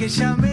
que ya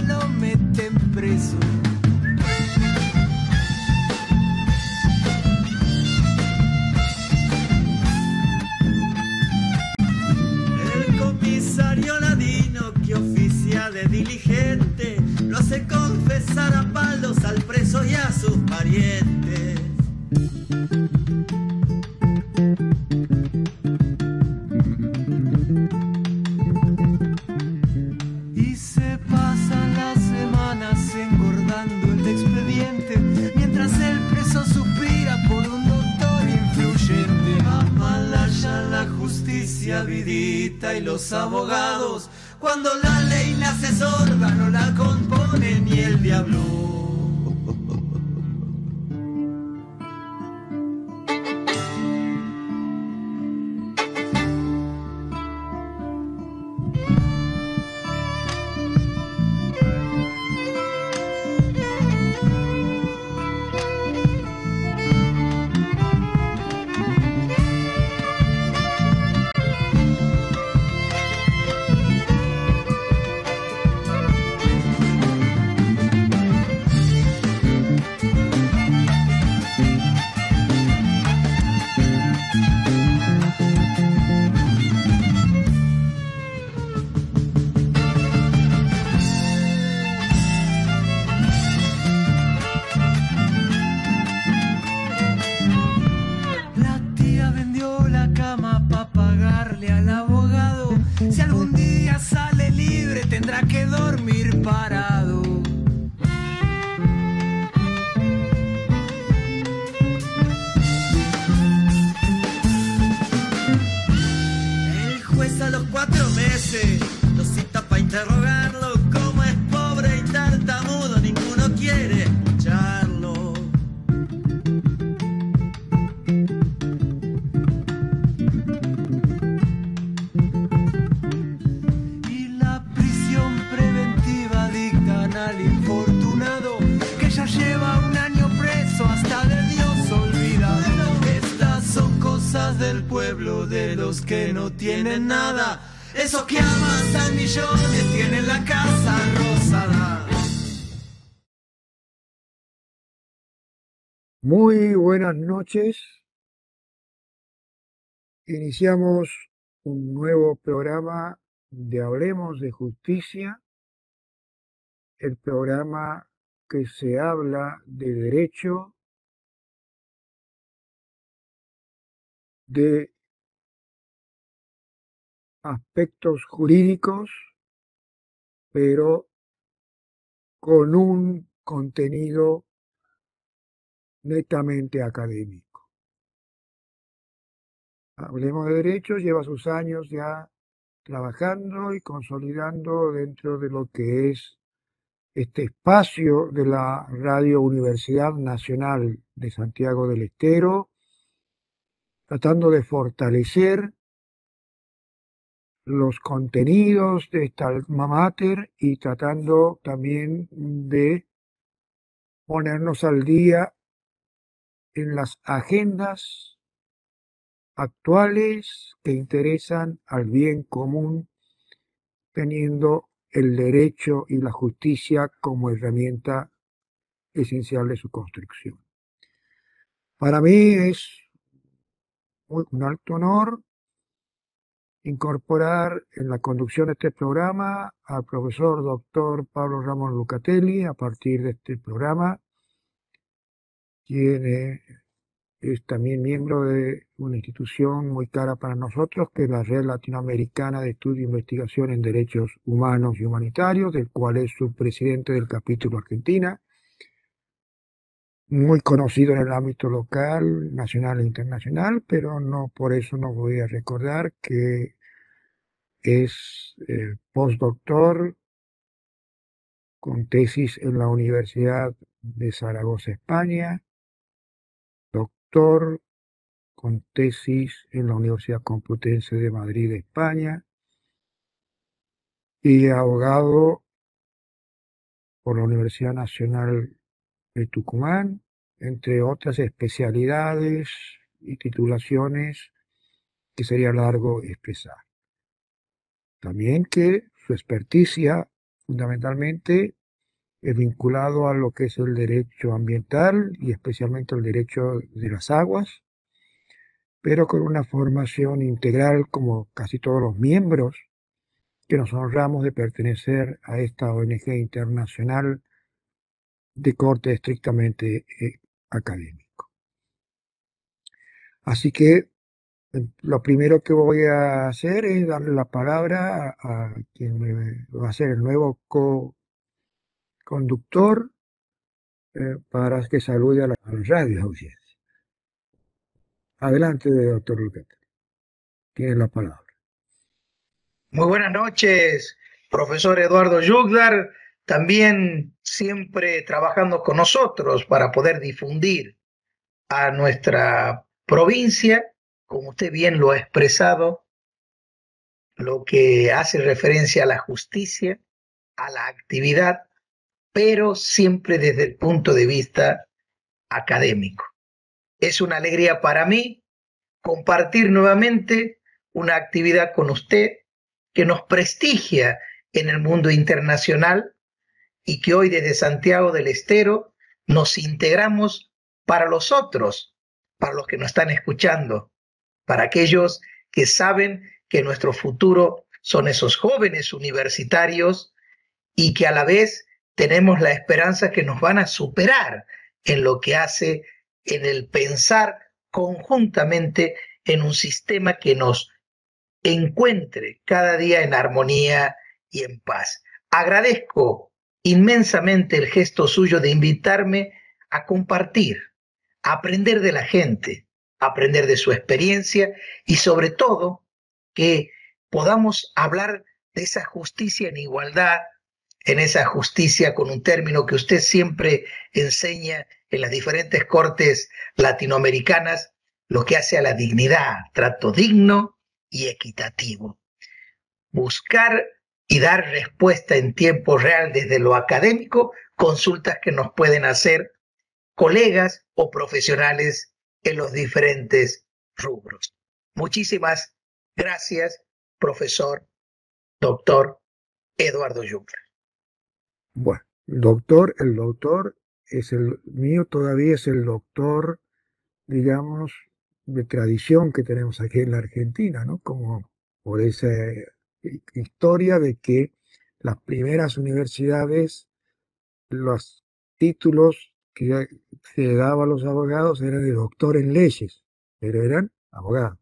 tienen nada. Esos que amasan millones tienen la casa rosada. Muy buenas noches. Iniciamos un nuevo programa de Hablemos de Justicia, el programa que se habla de derecho, de aspectos jurídicos, pero con un contenido netamente académico. Hablemos de Derecho lleva sus años ya trabajando y consolidando dentro de lo que es este espacio de la Radio Universidad Nacional de Santiago del Estero, tratando de fortalecer los contenidos de esta alma mater y tratando también de ponernos al día en las agendas actuales que interesan al bien común, teniendo el derecho y la justicia como herramienta esencial de su construcción. Para mí es un alto honor incorporar en la conducción de este programa al profesor doctor Pablo Ramón Lucatelli a partir de este programa, quien es también miembro de una institución muy cara para nosotros, que es la Red Latinoamericana de Estudio e Investigación en Derechos Humanos y Humanitarios, del cual es subpresidente del capítulo Argentina, muy conocido en el ámbito local, nacional e internacional, pero no por eso no voy a recordar que es eh, postdoctor con tesis en la Universidad de Zaragoza, España, doctor con tesis en la Universidad Complutense de Madrid, España, y abogado por la Universidad Nacional de Tucumán, entre otras especialidades y titulaciones que sería largo expresar. También que su experticia fundamentalmente es vinculado a lo que es el derecho ambiental y especialmente el derecho de las aguas, pero con una formación integral como casi todos los miembros que nos honramos de pertenecer a esta ONG internacional de corte estrictamente eh, académico. Así que lo primero que voy a hacer es darle la palabra a, quien va a ser el nuevo co-conductor eh, para que salude a la radio audiencia. Adelante, doctor Lucas. Tiene la palabra. Muy buenas noches, profesor Eduardo Yugdar, también siempre trabajando con nosotros para poder difundir a nuestra provincia, como usted bien lo ha expresado, lo que hace referencia a la justicia, a la actividad, pero siempre desde el punto de vista académico. Es una alegría para mí compartir nuevamente una actividad con usted que nos prestigia en el mundo internacional y que hoy desde Santiago del Estero nos integramos para los otros, para los que nos están escuchando, para aquellos que saben que nuestro futuro son esos jóvenes universitarios y que a la vez tenemos la esperanza que nos van a superar en lo que hace en el pensar conjuntamente en un sistema que nos encuentre cada día en armonía y en paz. Agradezco inmensamente el gesto suyo de invitarme a compartir, a aprender de la gente, aprender de su experiencia y sobre todo que podamos hablar de esa justicia en igualdad, en esa justicia con un término que usted siempre enseña en las diferentes cortes latinoamericanas, lo que hace a la dignidad, trato digno y equitativo. Buscar y dar respuesta en tiempo real desde lo académico, consultas que nos pueden hacer colegas o profesionales en los diferentes rubros. Muchísimas gracias, profesor, doctor Eduardo Juncker. Bueno, doctor, el doctor es el mío todavía es el doctor, digamos, de tradición que tenemos aquí en la Argentina, ¿no? Como por esa historia de que las primeras universidades, los títulos que se daban a los abogados eran de doctor en leyes, pero eran abogados.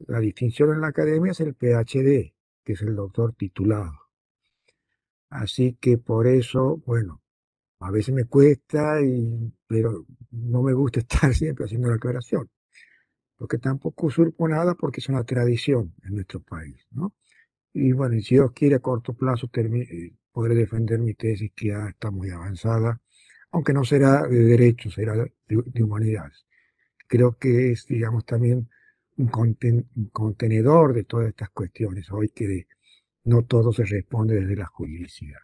La distinción en la academia es el PhD, que es el doctor titulado. Así que por eso, bueno, a veces me cuesta, y, pero no me gusta estar siempre haciendo la aclaración. Porque tampoco usurpo nada porque es una tradición en nuestro país, ¿no? Y bueno, si Dios quiere a corto plazo eh, podré defender mi tesis que ya está muy avanzada, aunque no será de derecho, será de, humanidades. Creo que es, digamos, también un, contenedor de todas estas cuestiones hoy que no todo se responde desde la juridicidad.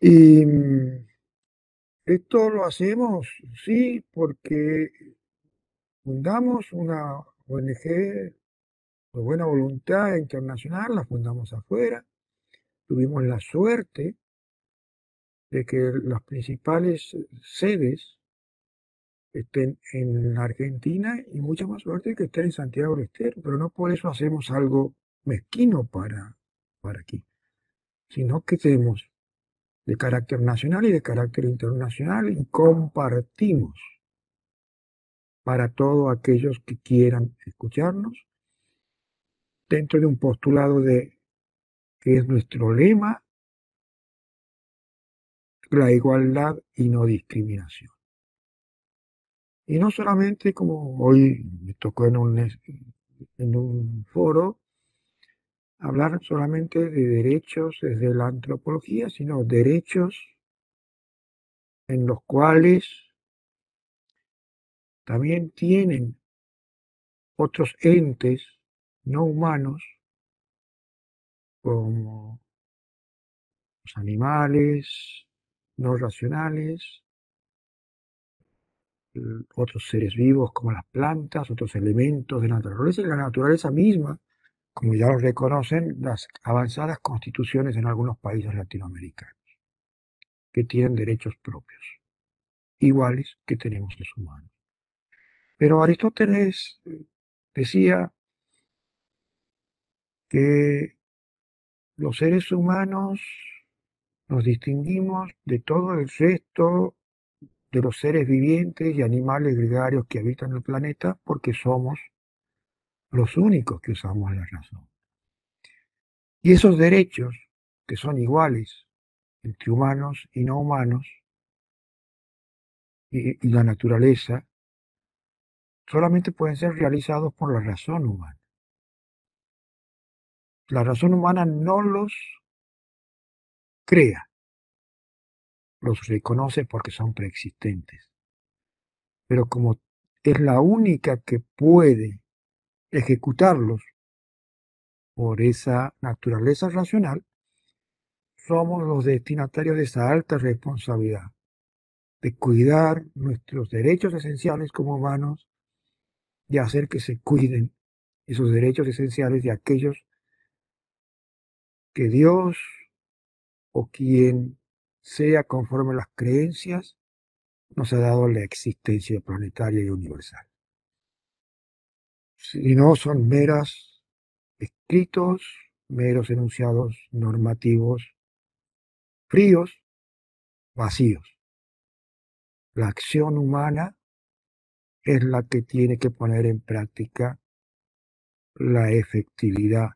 Y esto lo hacemos, sí, porque fundamos una ONG de buena voluntad internacional, la fundamos afuera, tuvimos la suerte de que las principales sedes estén en Argentina y mucha más suerte que estén en Santiago del Estero, pero no por eso hacemos algo mezquino para, para aquí, sino que tenemos de carácter nacional y de carácter internacional y compartimos para todos aquellos que quieran escucharnos dentro de un postulado de que es nuestro lema, la igualdad y no discriminación. Y no solamente como hoy me tocó en un, en un foro, hablar solamente de derechos desde la antropología, sino derechos en los cuales también tienen otros entes no humanos como los animales no racionales, otros seres vivos como las plantas, otros elementos de la naturaleza y la naturaleza misma, como ya lo reconocen las avanzadas constituciones en algunos países latinoamericanos, que tienen derechos propios, iguales que tenemos los humanos. Pero Aristóteles eh, decía que los seres humanos nos distinguimos de todo el resto de los seres vivientes y animales gregarios que habitan el planeta porque somos los únicos que usamos la razón. Y esos derechos, que son iguales entre humanos y no humanos, y, y la naturaleza, solamente pueden ser realizados por la razón humana. La razón humana no los crea, los reconoce porque son preexistentes. Pero como es la única que puede ejecutarlos por esa naturaleza racional, somos los destinatarios de esa alta responsabilidad, de cuidar nuestros derechos esenciales como humanos y hacer que se cuiden esos derechos esenciales de aquellos que Dios o quien sea conforme a las creencias, nos ha dado la existencia planetaria y universal. Si no, son meras escritos, meros enunciados normativos fríos, vacíos. La acción humana es la que tiene que poner en práctica la efectividad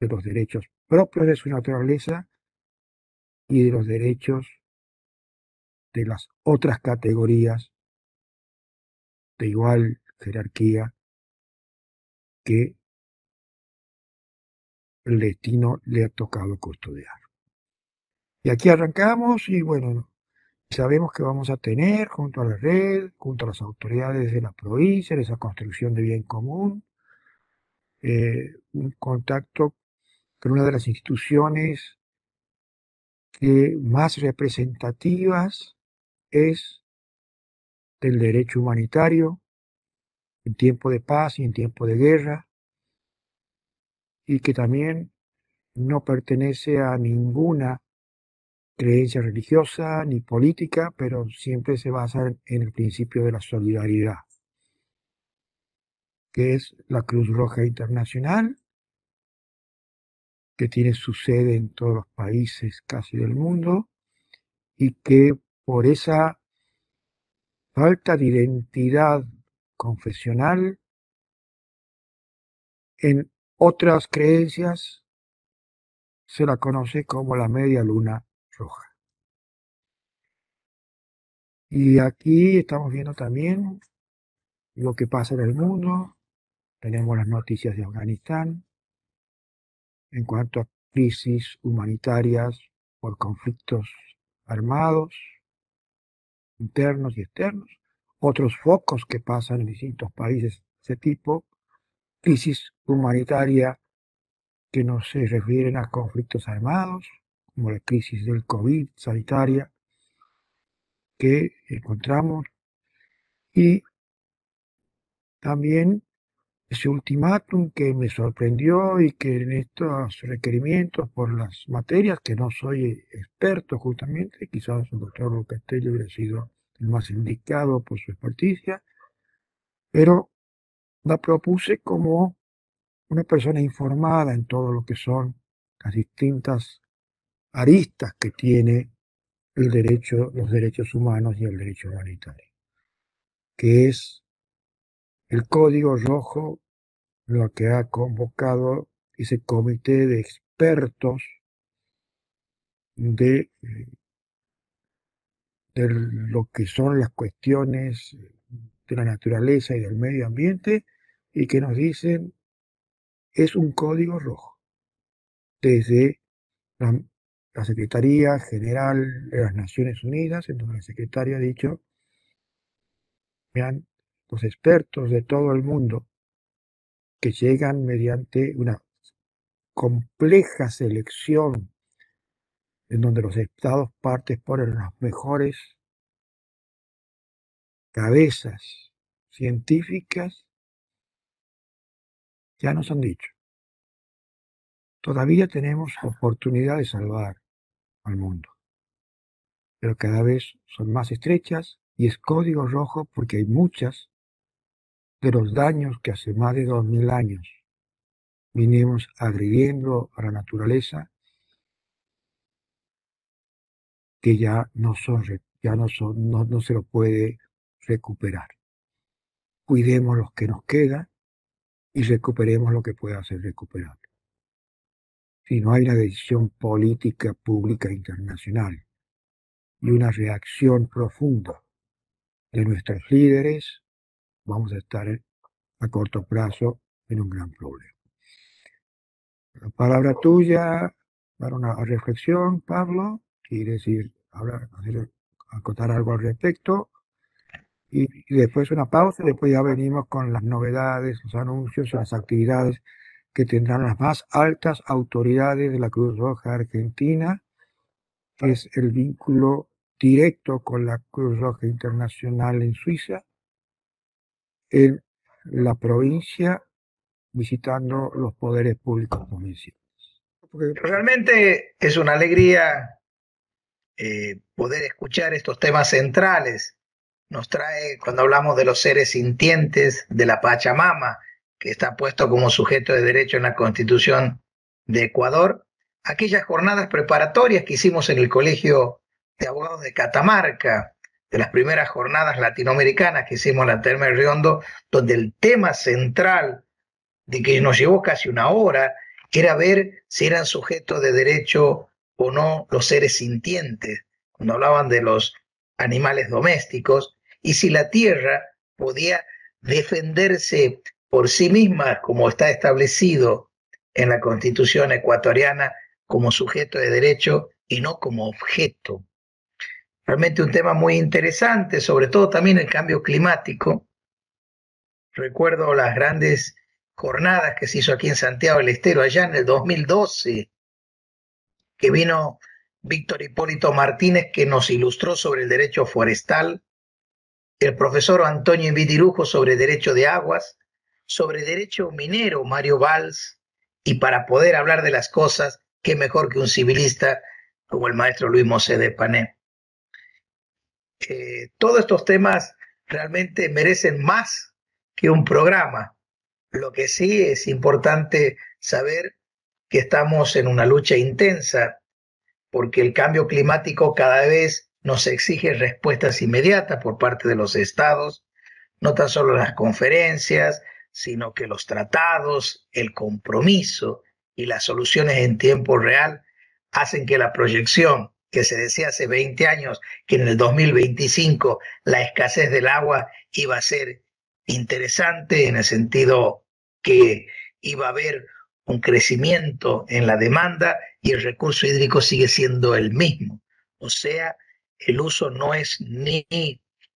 de los derechos propios de su naturaleza y de los derechos de las otras categorías de igual jerarquía que el destino le ha tocado custodiar. Y aquí arrancamos y bueno, sabemos que vamos a tener junto a la red, junto a las autoridades de la provincia, esa construcción de bien común, eh, un contacto con una de las instituciones más representativas es del derecho humanitario en tiempo de paz y en tiempo de guerra, y que también no pertenece a ninguna creencia religiosa ni política, pero siempre se basa en el principio de la solidaridad, que es la Cruz Roja Internacional, que tiene su sede en todos los países casi del mundo y que por esa falta de identidad confesional en otras creencias se la conoce como la media luna roja. Y aquí estamos viendo también lo que pasa en el mundo. Tenemos las noticias de Afganistán, en cuanto a crisis humanitarias por conflictos armados, internos y externos, otros focos que pasan en distintos países de ese tipo, crisis humanitaria que no se refieren a conflictos armados, como la crisis del COVID sanitaria que encontramos, y también ese ultimátum que me sorprendió y que en estos requerimientos por las materias, que no soy experto justamente, quizás el doctor Locatelli hubiera sido el más indicado por su experticia, pero la propuse como una persona informada en todo lo que son las distintas aristas que tiene el derecho, los derechos humanos y el derecho humanitario, que es el código rojo lo que ha convocado ese comité de expertos de, eh, de lo que son las cuestiones de la naturaleza y del medio ambiente y que nos dicen es un código rojo. Desde la, la Secretaría General de las Naciones Unidas, en donde el secretario ha dicho, vean, los expertos de todo el mundo que llegan mediante una compleja selección en donde los estados partes ponen los mejores cabezas científicas ya nos han dicho. Todavía tenemos oportunidad de salvar al mundo, pero cada vez son más estrechas y es código rojo porque hay muchas de los daños que hace más de dos mil años vinimos agrediendo a la naturaleza que ya no son, ya no son, no, no se lo puede recuperar. Cuidemos los que nos queda y recuperemos lo que pueda ser recuperable. Si no hay una decisión política pública internacional y una reacción profunda de nuestros líderes, vamos a estar a corto plazo en un gran problema. La palabra tuya para una reflexión, Pablo y decir, hablar, acotar algo al respecto. Y, después una pausa, después ya venimos con las novedades, los anuncios, las actividades que tendrán las más altas autoridades de la Cruz Roja Argentina, que es el vínculo directo con la Cruz Roja Internacional en Suiza, en la provincia, visitando los poderes públicos provinciales. Realmente es una alegría eh, poder escuchar estos temas centrales nos trae cuando hablamos de los seres sintientes de la Pachamama, que está puesto como sujeto de derecho en la Constitución de Ecuador, aquellas jornadas preparatorias que hicimos en el Colegio de Abogados de Catamarca, de las primeras jornadas latinoamericanas que hicimos en la Terma de Riondo, donde el tema central de que nos llevó casi una hora era ver si eran sujetos de derecho o no los seres sintientes, cuando hablaban de los animales domésticos, y si la tierra podía defenderse por sí misma, como está establecido en la constitución ecuatoriana, como sujeto de derecho y no como objeto. Realmente un tema muy interesante, sobre todo también el cambio climático. Recuerdo las grandes jornadas que se hizo aquí en Santiago del Estero allá en el 2012, que vino Víctor Hipólito Martínez, que nos ilustró sobre el derecho forestal, el profesor Antonio Invitirujo sobre derecho de aguas, sobre derecho minero Mario Valls, y para poder hablar de las cosas, qué mejor que un civilista como el maestro Luis Mosé de Pané. Todos estos temas realmente merecen más que un programa. Lo que sí es importante saber que estamos en una lucha intensa porque el cambio climático cada vez nos exige respuestas inmediatas por parte de los estados, no tan solo las conferencias, sino que los tratados, el compromiso y las soluciones en tiempo real hacen que la proyección que se decía hace 20 años, que en el 2025 la escasez del agua iba a ser interesante en el sentido que iba a haber un crecimiento en la demanda y el recurso hídrico sigue siendo el mismo. O sea, el uso no es ni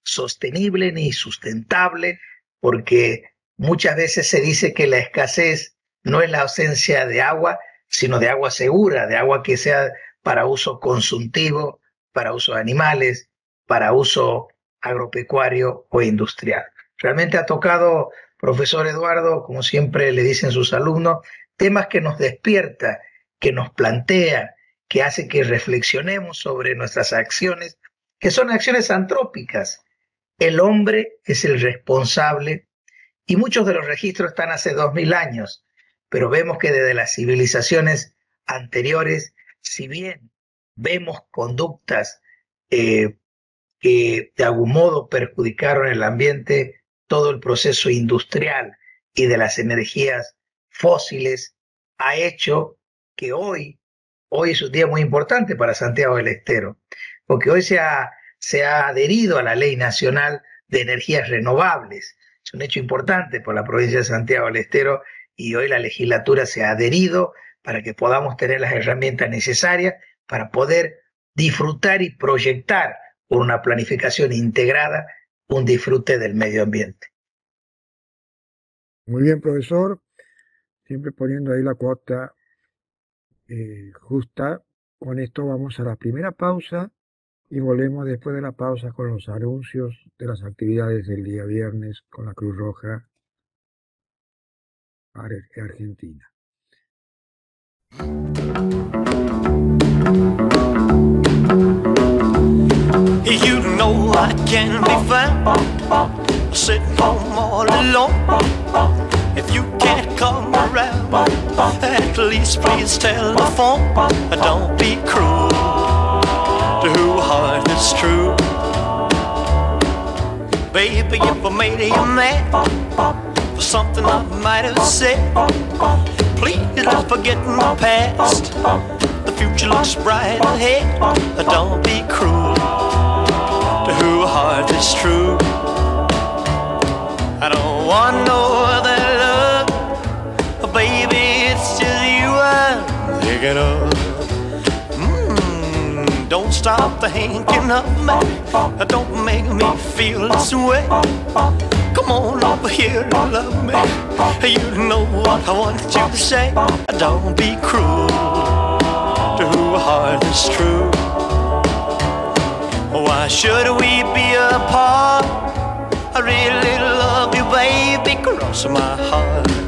sostenible ni sustentable porque muchas veces se dice que la escasez no es la ausencia de agua, sino de agua segura, de agua que sea para uso consultivo, para uso de animales, para uso agropecuario o industrial. Realmente ha tocado, profesor Eduardo, como siempre le dicen sus alumnos, temas que nos despierta, que nos plantea, que hace que reflexionemos sobre nuestras acciones, que son acciones antrópicas. El hombre es el responsable y muchos de los registros están hace dos mil años, pero vemos que desde las civilizaciones anteriores, si bien vemos conductas eh, que de algún modo perjudicaron el ambiente, todo el proceso industrial y de las energías fósiles ha hecho que hoy, hoy es un día muy importante para Santiago del Estero, porque hoy se ha, se ha adherido a la Ley Nacional de Energías Renovables. Es un hecho importante por la provincia de Santiago del Estero y hoy la legislatura se ha adherido para que podamos tener las herramientas necesarias para poder disfrutar y proyectar por una planificación integrada un disfrute del medio ambiente. Muy bien, profesor siempre poniendo ahí la cuota eh, justa. Con esto vamos a la primera pausa y volvemos después de la pausa con los anuncios de las actividades del día viernes con la Cruz Roja Argentina. You know I can be found sitting home all alone. If you can't come around, at least please tell the phone. Don't be cruel to who heart is true. Baby, if I made you mad for something I might have said, please let's forget the past. The future looks bright ahead. Don't be cruel to who heart is true. I don't want no other love, baby. It's just you I'm thinking of. Mm, don't stop thinking of me. Don't make me feel this way. Come on over here and love me. You know what I want you to say. Don't be cruel to who heart is true. Why should we be apart? I really love you, baby, cross my heart.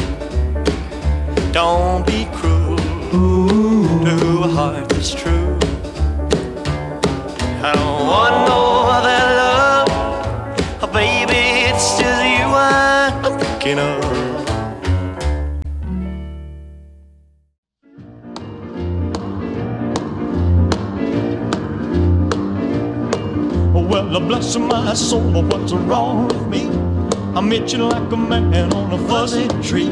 Don't be cruel to a heart that's true. I don't want no other love. Oh, baby, it's just you I'm thinking of. Well, bless my soul, what's wrong with me? I'm itching like a man on a fuzzy tree.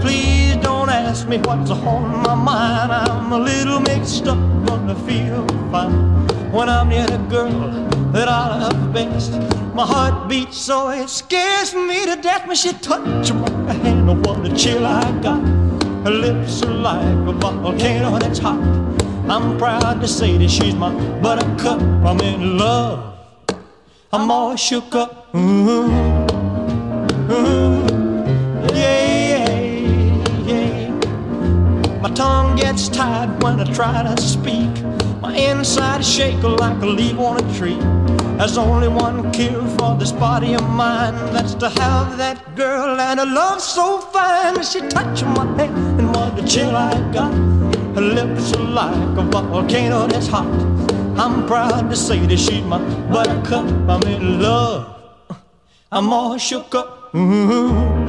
please don't ask me what's on my mind. I'm a little mixed up, gonna feel fine when I'm near the girl that I love best. My heart beats so it scares me to death when she touches my hand. Oh, what a chill I got. Her lips are like a volcano that's hot. I'm proud to say that she's my buttercup. I'm in love. I'm all shook up. My tongue gets tied when I try to speak. My inside is shake like a leaf on a tree. There's only one cure for this body of mine. That's to have that girl and a love so fine. She touched my head and what a chill I got. Her lips are like a volcano that's hot. I'm proud to say that she's my buttercup. I'm in love. I'm all shook up. Ooh,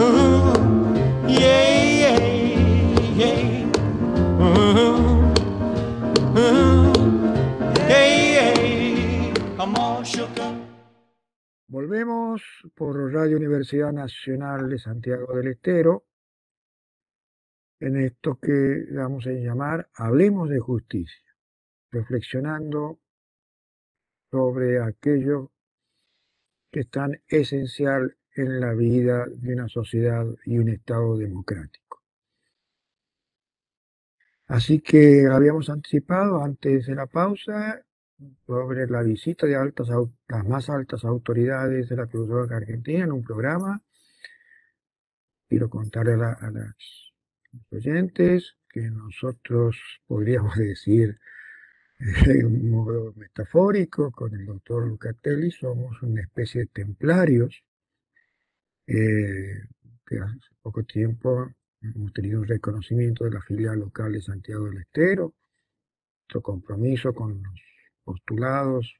ooh, yeah. Volvemos por Radio Universidad Nacional de Santiago del Estero. En esto que vamos a llamar Hablemos de Justicia, reflexionando sobre aquello que es tan esencial en la vida de una sociedad y un Estado democrático. Así que habíamos anticipado antes de la pausa sobre la visita de altas, las más altas autoridades de la Cruz Roja Argentina en un programa. Quiero contarle a, a las oyentes que nosotros podríamos decir en un modo metafórico con el doctor Lucatelli somos una especie de templarios eh, que hace poco tiempo hemos tenido un reconocimiento de la filial local de Santiago del Estero, nuestro compromiso con los postulados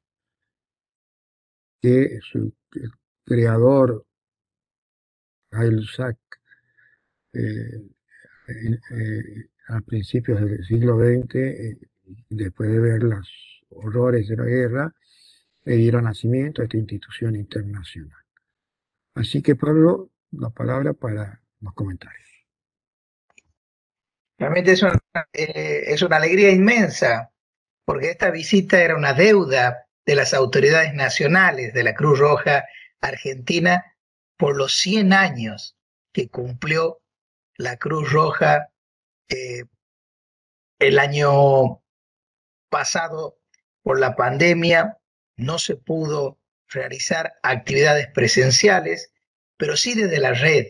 que su creador, Hail Sack, eh, eh, a principios del siglo XX, eh, después de ver los horrores de la guerra, le dieron nacimiento a esta institución internacional. Así que Pablo, la palabra para los comentarios. Realmente es una, eh, es una alegría inmensa, porque esta visita era una deuda de las autoridades nacionales de la Cruz Roja Argentina por los 100 años que cumplió la Cruz Roja eh, el año pasado por la pandemia. No se pudo realizar actividades presenciales, pero sí desde la red,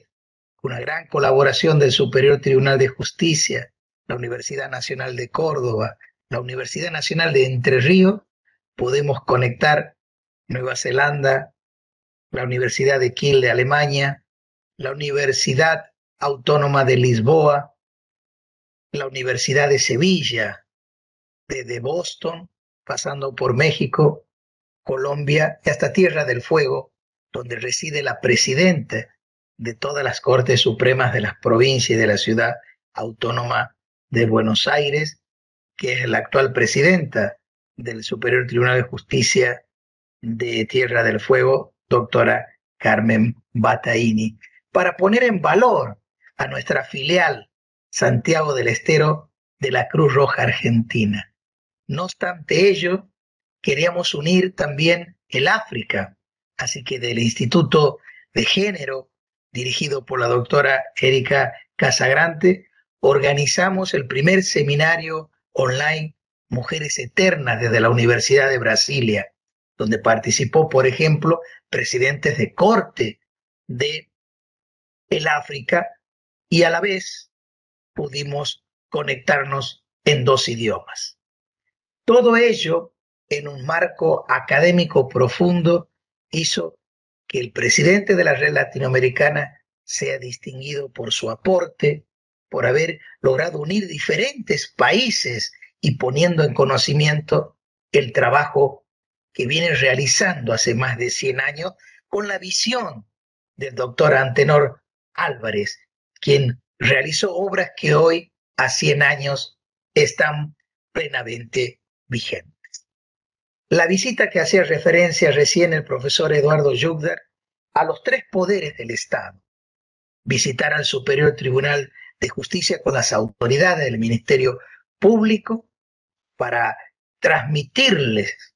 una gran colaboración del Superior Tribunal de Justicia, la Universidad Nacional de Córdoba, la Universidad Nacional de Entre Ríos, podemos conectar Nueva Zelanda, la Universidad de Kiel de Alemania, la Universidad Autónoma de Lisboa, la Universidad de Sevilla, desde Boston, pasando por México, Colombia y hasta Tierra del Fuego, donde reside la presidenta de todas las Cortes Supremas de las provincias y de la ciudad autónoma de Buenos Aires, que es la actual presidenta del Superior Tribunal de Justicia de Tierra del Fuego, doctora Carmen Bataini, para poner en valor a nuestra filial Santiago del Estero de la Cruz Roja Argentina. No obstante ello, queríamos unir también el África, así que del Instituto de Género dirigido por la doctora Erika Casagrante, organizamos el primer seminario online Mujeres Eternas desde la Universidad de Brasilia, donde participó, por ejemplo, presidentes de corte de el África y a la vez pudimos conectarnos en dos idiomas. Todo ello en un marco académico profundo hizo que el presidente de la red latinoamericana sea distinguido por su aporte, por haber logrado unir diferentes países y poniendo en conocimiento el trabajo que viene realizando hace más de 100 años con la visión del doctor Antenor Álvarez, quien realizó obras que hoy, a 100 años, están plenamente vigentes. La visita que hacía referencia recién el profesor Eduardo Jugdar a los tres poderes del Estado. Visitar al Superior Tribunal de Justicia con las autoridades del Ministerio Público para transmitirles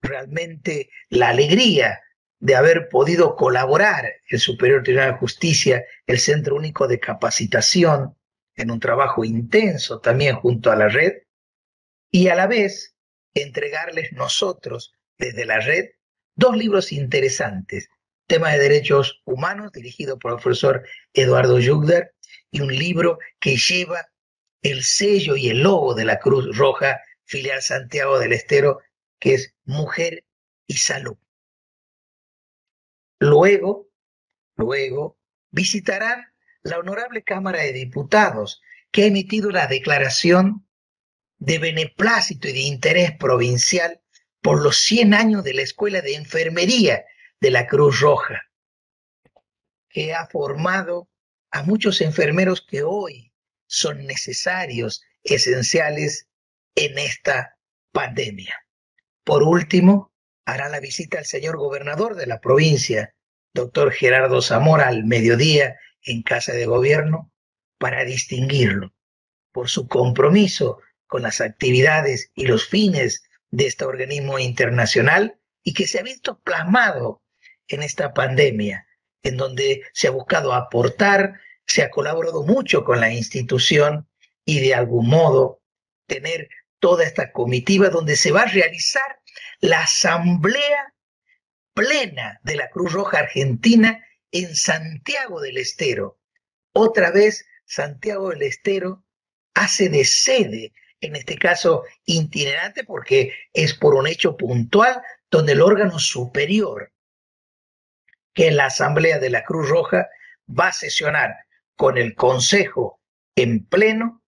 realmente la alegría de haber podido colaborar el Superior Tribunal de Justicia, el Centro Único de Capacitación, en un trabajo intenso también junto a la red, y a la vez entregarles nosotros desde la red dos libros interesantes, Tema de Derechos Humanos, dirigido por el profesor Eduardo Jugder, y un libro que lleva el sello y el logo de la Cruz Roja, filial Santiago del Estero, que es Mujer y Salud. Luego, luego, visitarán la Honorable Cámara de Diputados, que ha emitido la declaración de beneplácito y de interés provincial por los 100 años de la Escuela de Enfermería de la Cruz Roja, que ha formado a muchos enfermeros que hoy son necesarios, esenciales en esta pandemia. Por último, hará la visita al señor gobernador de la provincia, doctor Gerardo Zamora, al mediodía en Casa de Gobierno, para distinguirlo por su compromiso con las actividades y los fines de este organismo internacional y que se ha visto plasmado en esta pandemia, en donde se ha buscado aportar, se ha colaborado mucho con la institución y de algún modo tener toda esta comitiva donde se va a realizar la asamblea plena de la Cruz Roja Argentina en Santiago del Estero. Otra vez, Santiago del Estero hace de sede en este caso itinerante porque es por un hecho puntual donde el órgano superior, que es la Asamblea de la Cruz Roja, va a sesionar con el Consejo en pleno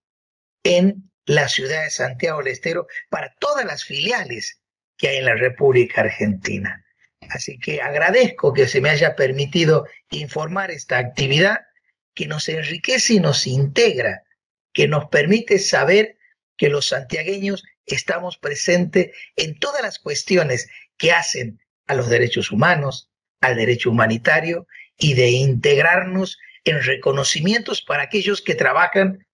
en la ciudad de Santiago del Estero para todas las filiales que hay en la República Argentina. Así que agradezco que se me haya permitido informar esta actividad que nos enriquece y nos integra, que nos permite saber que los santiagueños estamos presentes en todas las cuestiones que hacen a los derechos humanos, al derecho humanitario y de integrarnos en reconocimientos para aquellos que trabajan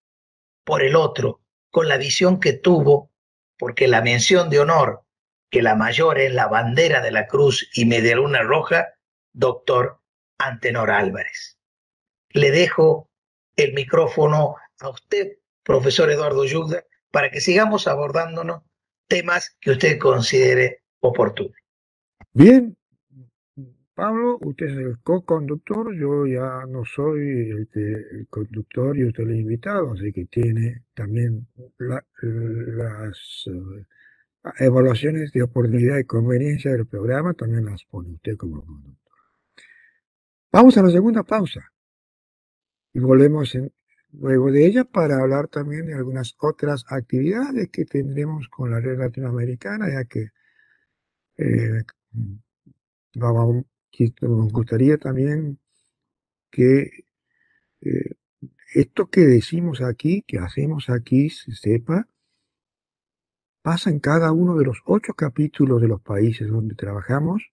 por el otro, con la visión que tuvo, porque la mención de honor, que la mayor es la bandera de la cruz y media luna roja, doctor Antenor Álvarez. Le dejo el micrófono a usted, profesor Eduardo Yugda, para que sigamos abordándonos temas que usted considere oportunos. Bien, Pablo, usted es el co-conductor, yo ya no soy el, conductor y usted el invitado, así que tiene también las eh, evaluaciones de oportunidad y conveniencia del programa, también las pone usted como conductor. Vamos a la segunda pausa y volvemos luego de ella para hablar también de algunas otras actividades que tendremos con la red latinoamericana, ya que eh, vamos nos gustaría también que eh, esto que decimos aquí, que hacemos aquí, se sepa, pasa en cada uno de los ocho capítulos de los países donde trabajamos,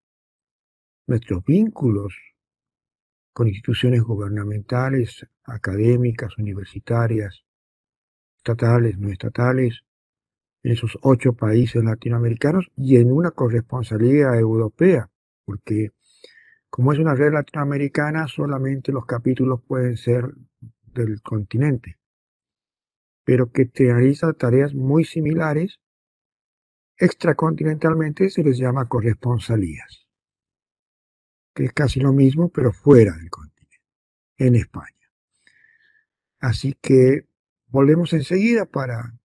nuestros vínculos con instituciones gubernamentales, académicas, universitarias, estatales, no estatales, en esos ocho países latinoamericanos y en una corresponsabilidad europea, porque como es una red latinoamericana, solamente los capítulos pueden ser del continente, pero que realiza tareas muy similares, extracontinentalmente se les llama corresponsalías, que es casi lo mismo, pero fuera del continente, en España. Así que volvemos enseguida para,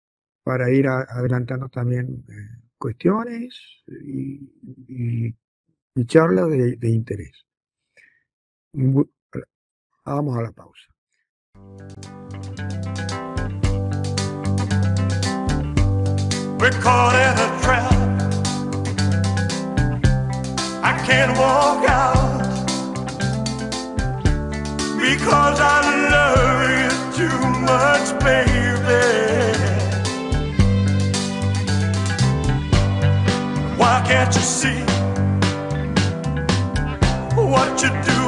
para ir adelantando también eh, cuestiones y y charla de, interés. Vamos a la pausa. We're. Can't walk out because I love you too much, baby. Why can't you see? what you're doing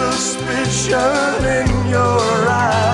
suspicion in your eyes?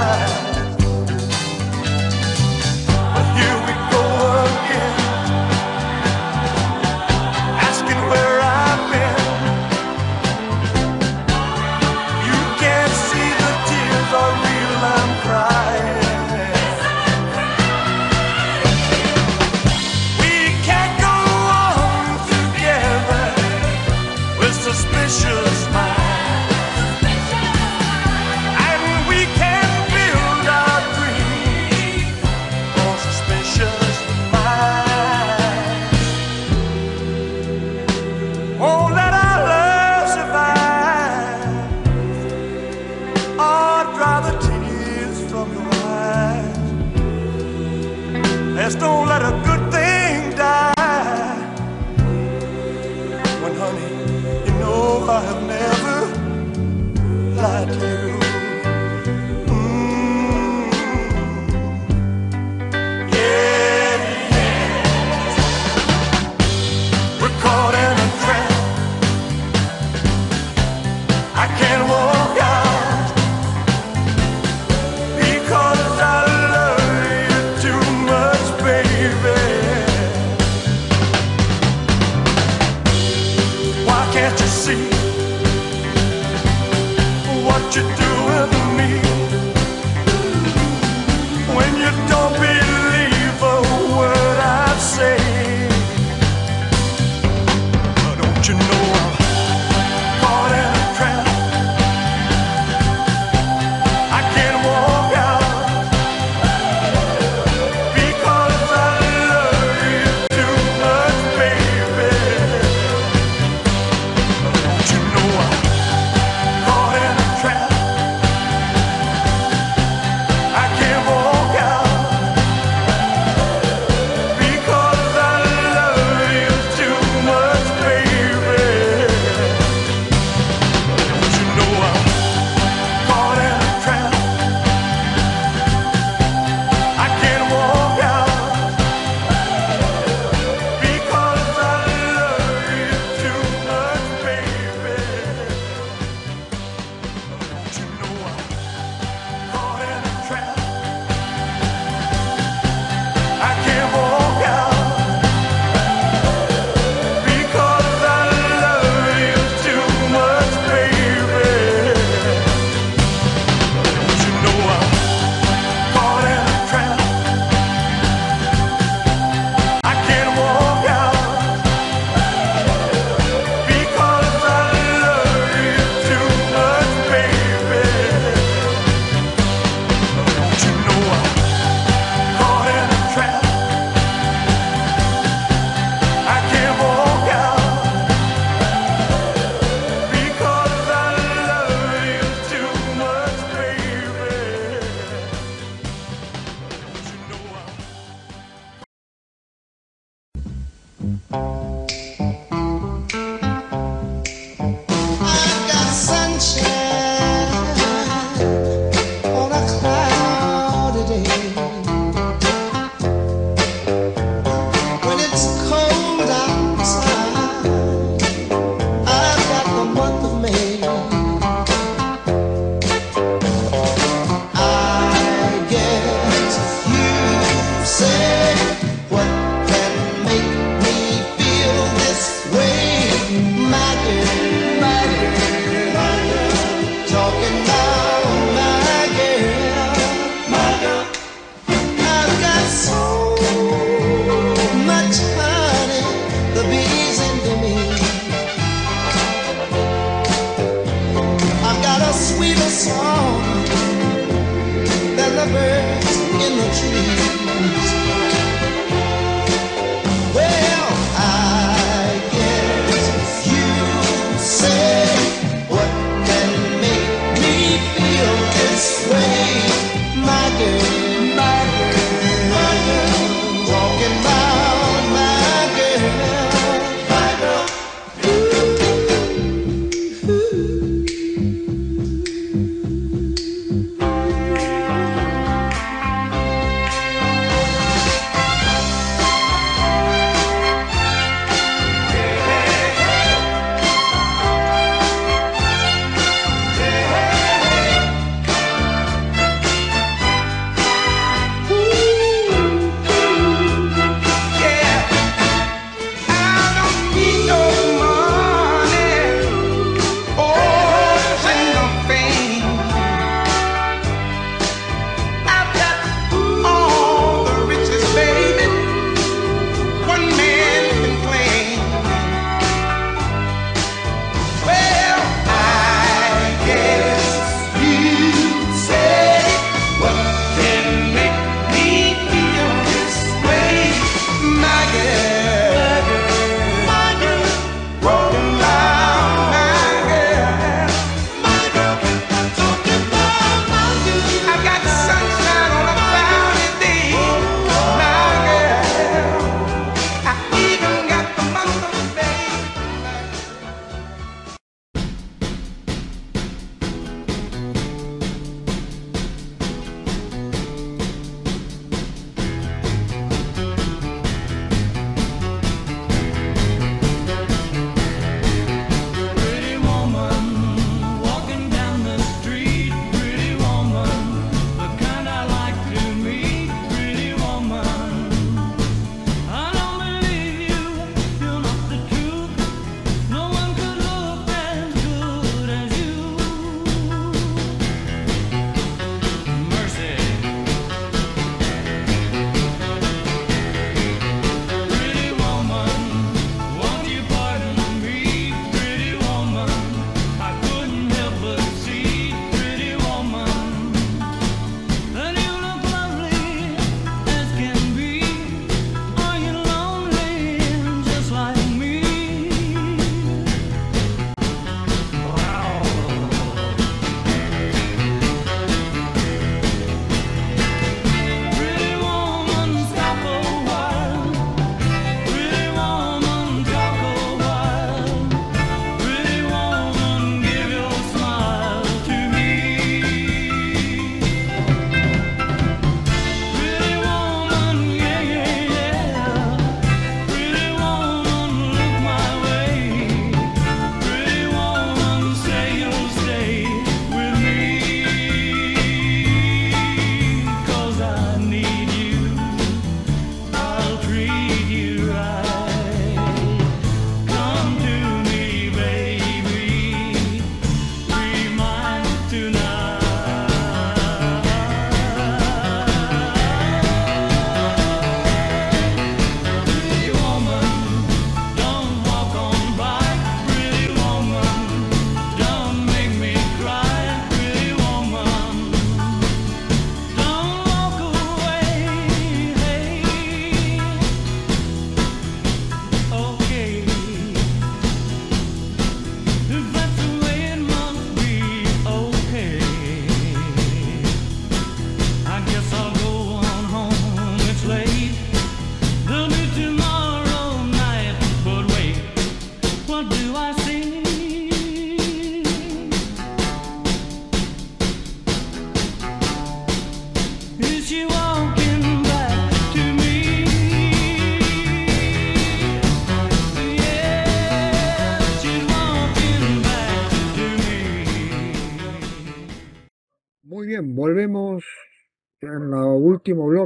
I can't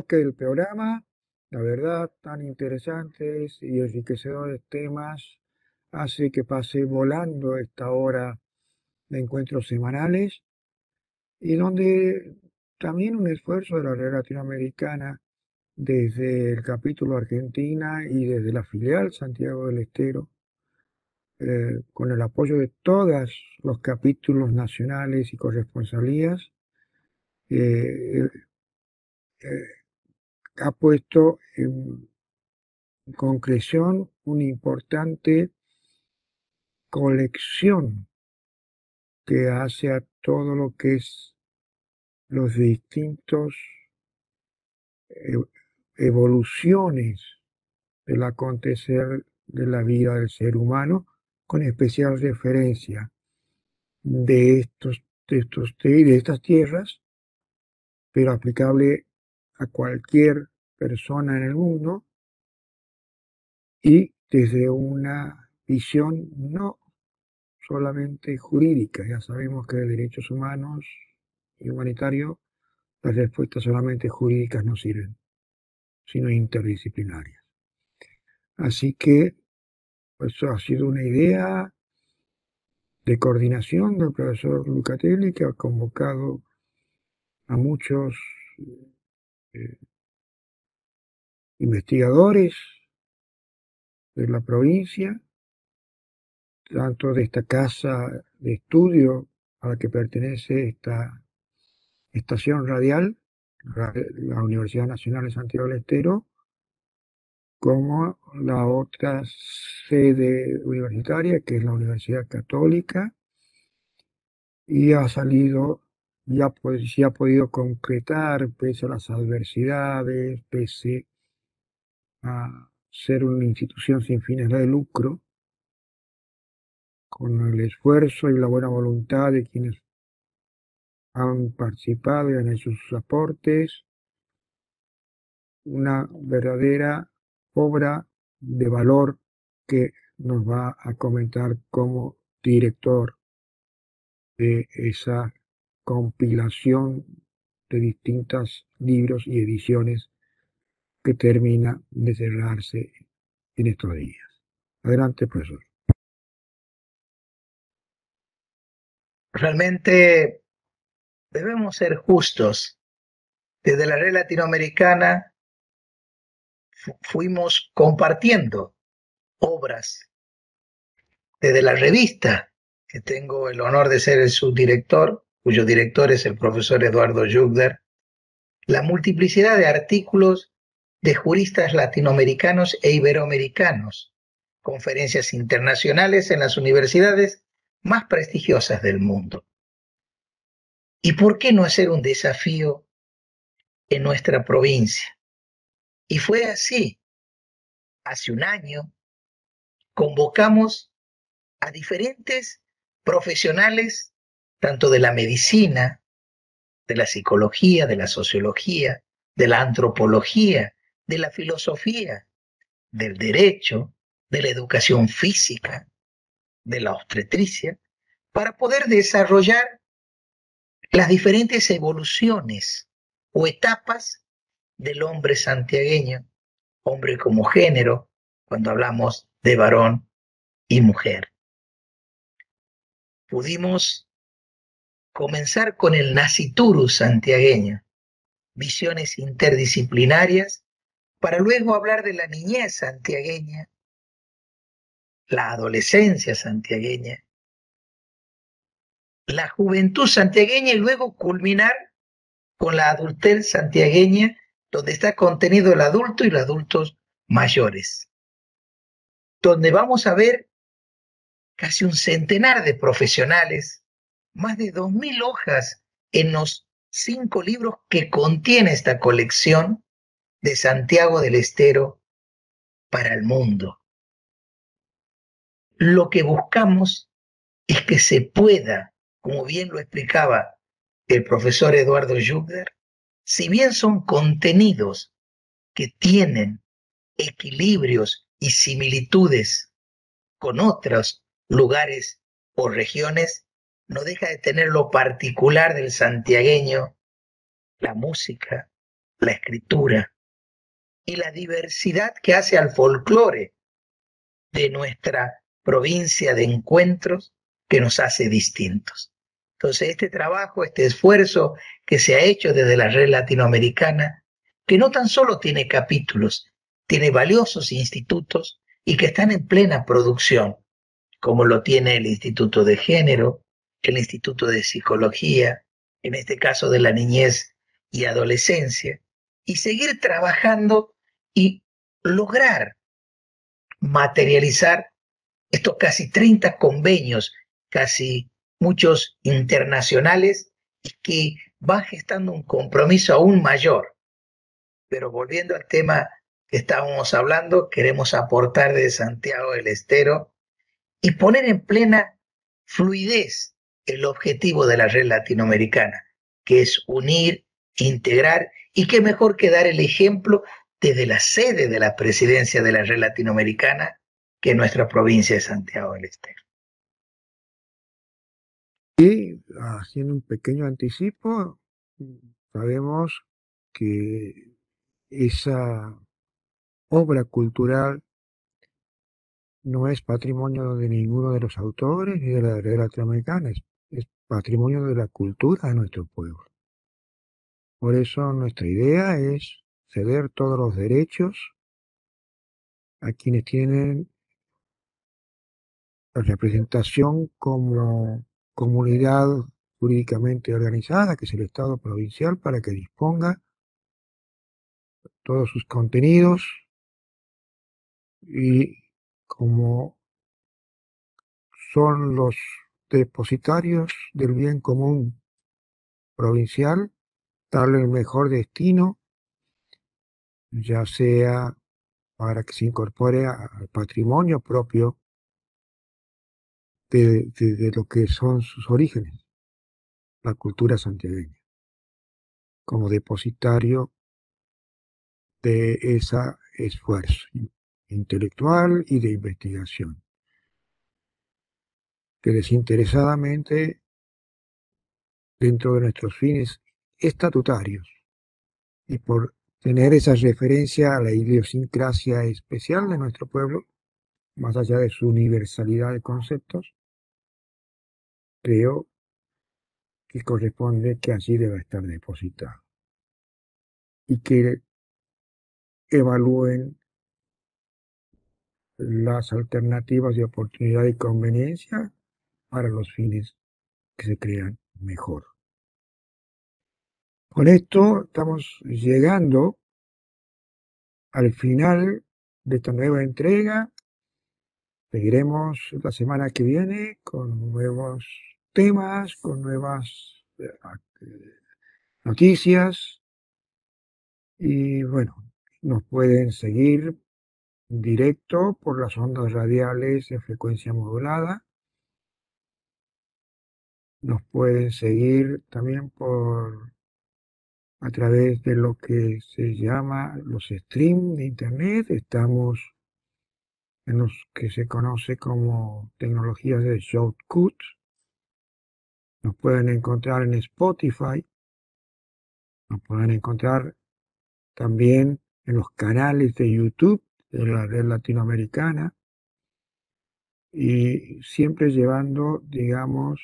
bloque del programa. La verdad, tan interesantes y enriquecedores temas hace que pase volando esta hora de encuentros semanales y donde también un esfuerzo de la red latinoamericana desde el capítulo Argentina y desde la filial Santiago del Estero, eh, con el apoyo de todos los capítulos nacionales y corresponsalías, eh, eh, ha puesto en concreción una importante colección que hace a todo lo que es los distintos evoluciones del acontecer de la vida del ser humano, con especial referencia de estos, de de estas tierras, pero aplicable a cualquier persona en el mundo y desde una visión no solamente jurídica, ya sabemos que de derechos humanos y humanitarios las respuestas solamente jurídicas no sirven sino interdisciplinarias. Así que pues, eso ha sido una idea de coordinación del profesor Lucatelli que ha convocado a muchos eh, investigadores de la provincia, tanto de esta casa de estudio a la que pertenece esta estación radial, la Universidad Nacional de Santiago del Estero, como la otra sede universitaria, que es la Universidad Católica, y ha salido, ya se ha podido concretar, pese a las adversidades, pese a ser una institución sin fines de lucro, con el esfuerzo y la buena voluntad de quienes han participado y han hecho sus aportes, una verdadera obra de valor que nos va a comentar como director de esa compilación de distintos libros y ediciones que termina de cerrarse en estos días. Adelante, profesor. Realmente debemos ser justos. Desde la red latinoamericana fuimos compartiendo obras. Desde la revista, que tengo el honor de ser el subdirector, cuyo director es el profesor Eduardo Jugder, la multiplicidad de artículos de juristas latinoamericanos e iberoamericanos, conferencias internacionales en las universidades más prestigiosas del mundo. ¿Y por qué no hacer un desafío en nuestra provincia? Y fue así. Hace un año convocamos a diferentes profesionales, tanto de la medicina, de la psicología, de la sociología, de la antropología, de la filosofía, del derecho, de la educación física, de la obstetricia, para poder desarrollar las diferentes evoluciones o etapas del hombre santiagueño, hombre como género, cuando hablamos de varón y mujer. Pudimos comenzar con el naciturus santiagueño, visiones interdisciplinarias, para luego hablar de la niñez santiagueña, la adolescencia santiagueña, la juventud santiagueña y luego culminar con la adultez santiagueña, donde está contenido el adulto y los adultos mayores, donde vamos a ver casi un centenar de profesionales, más de dos mil hojas en los cinco libros que contiene esta colección de Santiago del Estero para el mundo. Lo que buscamos es que se pueda como bien lo explicaba el profesor Eduardo Jugder, si bien son contenidos que tienen equilibrios y similitudes con otros lugares o regiones, no deja de tener lo particular del santiagueño la música, la escritura y la diversidad que hace al folclore de nuestra provincia de encuentros que nos hace distintos. Entonces, este trabajo, este esfuerzo que se ha hecho desde la red latinoamericana, que no tan solo tiene capítulos, tiene valiosos institutos y que están en plena producción, como lo tiene el Instituto de Género, el Instituto de Psicología, en este caso de la niñez y adolescencia, y seguir trabajando y lograr materializar estos casi 30 convenios, casi muchos internacionales, y que van gestando un compromiso aún mayor. Pero volviendo al tema que estábamos hablando, queremos aportar de Santiago del Estero y poner en plena fluidez el objetivo de la red latinoamericana, que es unir, integrar y qué mejor que dar el ejemplo desde la sede de la presidencia de la red latinoamericana que nuestra provincia de Santiago del Estero. Y haciendo un pequeño anticipo, sabemos que esa obra cultural no es patrimonio de ninguno de los autores ni de la red latinoamericana, patrimonio de la cultura de nuestro pueblo. Por eso nuestra idea es ceder todos los derechos a quienes tienen la representación como comunidad jurídicamente organizada, que es el Estado provincial, para que disponga todos sus contenidos y como son los depositarios del bien común provincial, darle el mejor destino, ya sea para que se incorpore al patrimonio propio de, lo que son sus orígenes, la cultura santiagueña, como depositario de ese esfuerzo intelectual y de investigación, que desinteresadamente, dentro de nuestros fines estatutarios, y por tener esa referencia a la idiosincrasia especial de nuestro pueblo, más allá de su universalidad de conceptos, creo que corresponde que allí deba estar depositado. Y que evalúen las alternativas de oportunidad y conveniencia para los fines que se crean mejor. Con esto estamos llegando al final de esta nueva entrega. Seguiremos la semana que viene con nuevos temas, con nuevas eh, noticias. Y bueno, nos pueden seguir directo por las ondas radiales de frecuencia modulada. Nos pueden seguir también por a través de lo que se llama los streams de internet. Estamos en los que se conoce como tecnologías de shortcut. Nos pueden encontrar en Spotify. Nos pueden encontrar también en los canales de YouTube de la red latinoamericana y siempre llevando, digamos,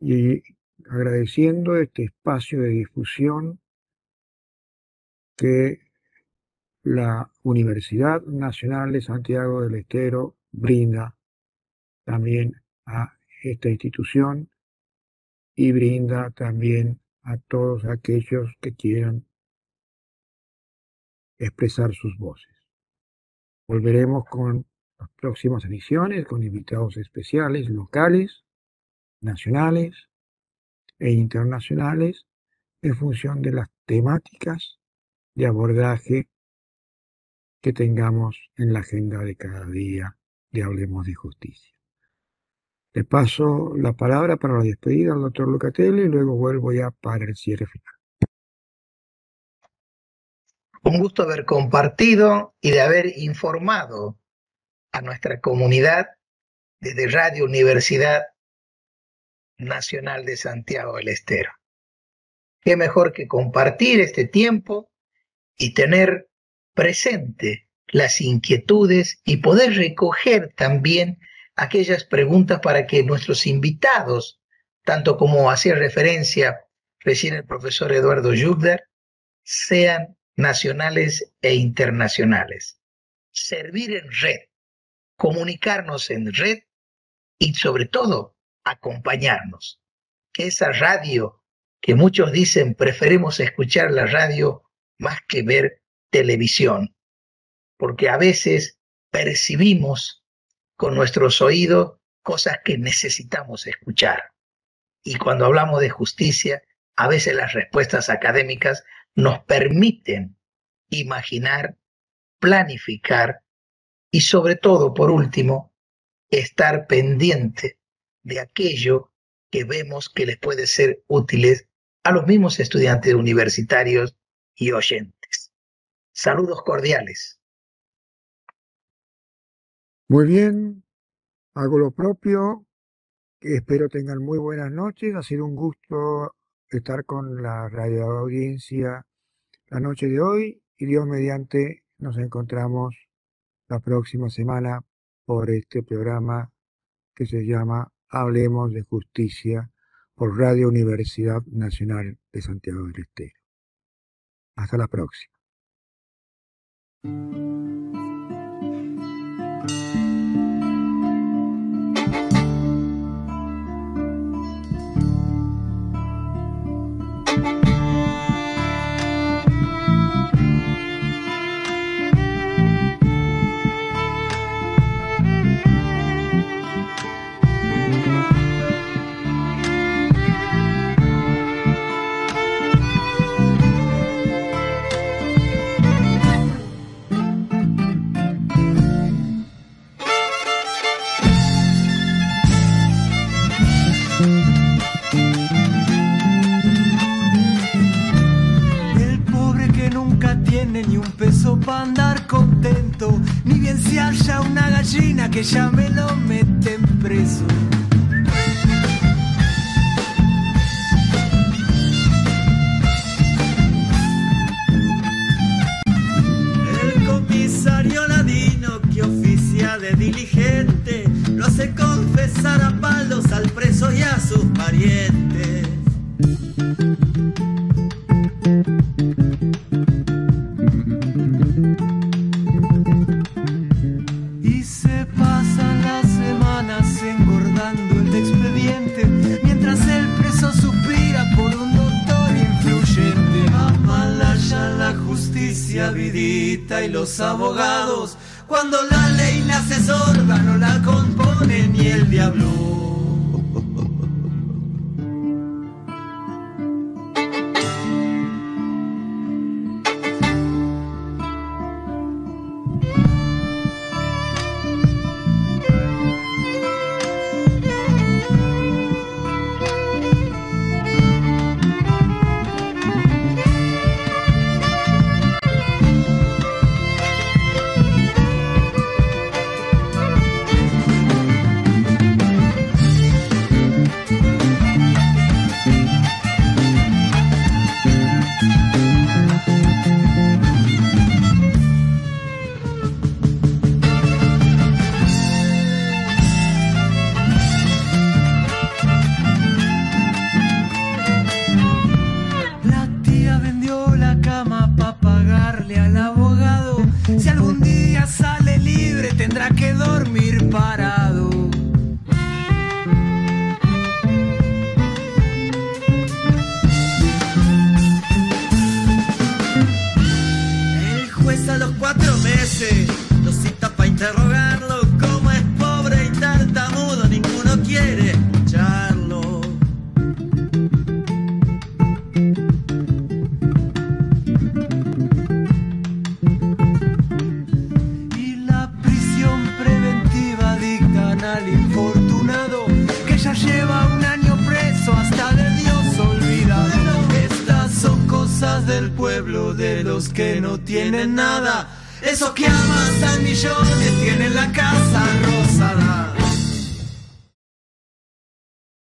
y agradeciendo este espacio de difusión que la Universidad Nacional de Santiago del Estero brinda también a esta institución y brinda también a todos aquellos que quieran expresar sus voces. Volveremos con las próximas ediciones, con invitados especiales locales, nacionales e internacionales, en función de las temáticas de abordaje que tengamos en la agenda de cada día de Hablemos de Justicia. Le paso la palabra para la despedida al doctor Lucatelli y luego vuelvo ya para el cierre final. Un gusto haber compartido y de haber informado a nuestra comunidad desde Radio Universidad Nacional de Santiago del Estero. qué mejor que compartir este tiempo y tener presente las inquietudes y poder recoger también aquellas preguntas para que nuestros invitados, tanto como hacía referencia recién el profesor Eduardo Jugder, sean nacionales e internacionales. Servir en red, comunicarnos en red y sobre todo acompañarnos. Que esa radio que muchos dicen preferimos escuchar la radio más que ver televisión, porque a veces percibimos con nuestros oídos cosas que necesitamos escuchar. Y cuando hablamos de justicia, a veces las respuestas académicas nos permiten imaginar, planificar y sobre todo, por último, estar pendiente de aquello que vemos que les puede ser útiles a los mismos estudiantes universitarios y oyentes. Saludos cordiales. Muy bien, hago lo propio. Espero tengan muy buenas noches. Ha sido un gusto estar con la radio audiencia la noche de hoy y Dios mediante nos encontramos la próxima semana por este programa que se llama Hablemos de Justicia por Radio Universidad Nacional de Santiago del Estero. Hasta la próxima. Para andar contento, ni bien se haya una gallina que ya me lo meten preso. El comisario ladino que oficia de diligente lo hace confesar a palos al preso y a sus parientes. Y los abogados cuando la ley nace sorda no la compone ni el diablo.